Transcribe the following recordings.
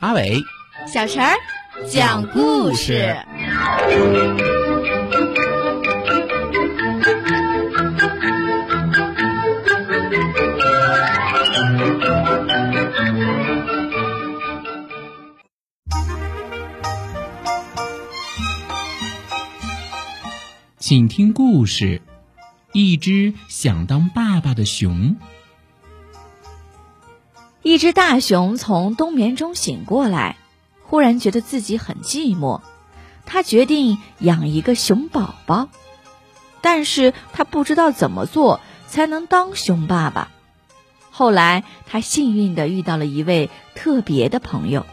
阿伟，小陈儿讲故事。请听故事：一只想当爸爸的熊。一只大熊从冬眠中醒过来，忽然觉得自己很寂寞，他决定养一个熊宝宝，但是他不知道怎么做才能当熊爸爸。后来，他幸运的遇到了一位特别的朋友。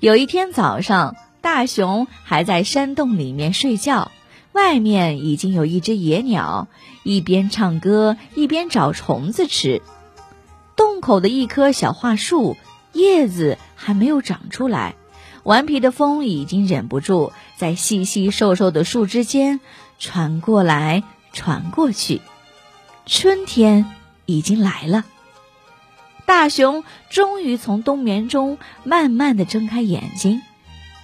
有一天早上，大熊还在山洞里面睡觉。外面已经有一只野鸟，一边唱歌一边找虫子吃。口的一棵小桦树叶子还没有长出来，顽皮的风已经忍不住在细细瘦瘦的树枝间传过来传过去。春天已经来了，大熊终于从冬眠中慢慢的睁开眼睛，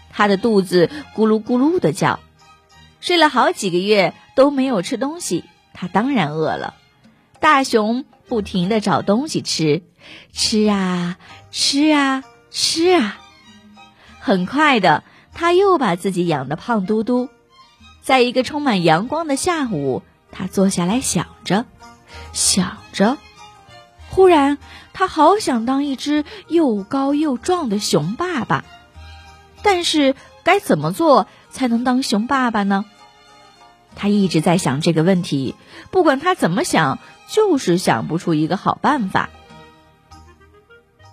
他的肚子咕噜咕噜的叫。睡了好几个月都没有吃东西，他当然饿了。大熊不停的找东西吃，吃啊吃啊吃啊。很快的，他又把自己养的胖嘟嘟。在一个充满阳光的下午，他坐下来想着，想着。忽然，他好想当一只又高又壮的熊爸爸，但是该怎么做？才能当熊爸爸呢？他一直在想这个问题，不管他怎么想，就是想不出一个好办法。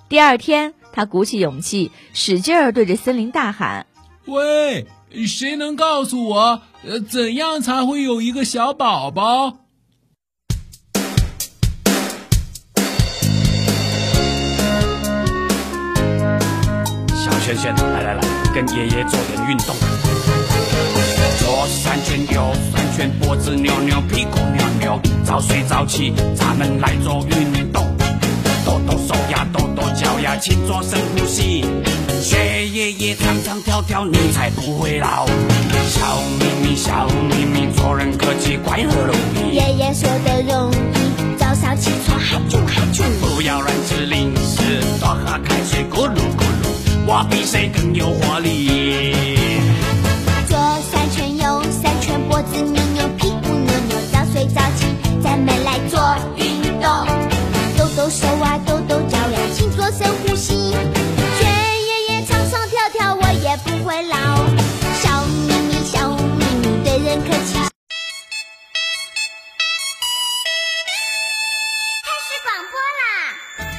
第二天，他鼓起勇气，使劲儿对着森林大喊：“喂，谁能告诉我，呃，怎样才会有一个小宝宝？”小轩轩，来来来，跟爷爷做点运动。左三圈，右三圈，脖子扭扭，屁股扭扭，早睡早起，咱们来做运动，抖抖手呀，抖抖脚呀，勤做深呼吸，学爷爷唱唱跳跳，你才不会老。笑眯眯，笑眯眯，做人客气，快乐容易。爷爷说的容易，早上起床喊啾喊啾，不要乱吃零食，多喝开水，咕噜咕噜，我比谁更有活力。左三圈，右三圈，脖子扭扭，屁股扭扭，早睡早起，咱们来做运动，抖抖手啊，抖抖脚呀，勤做深呼吸，学爷爷唱唱跳跳，我也不会老。笑眯眯，笑眯眯，对人客气。开始广播啦！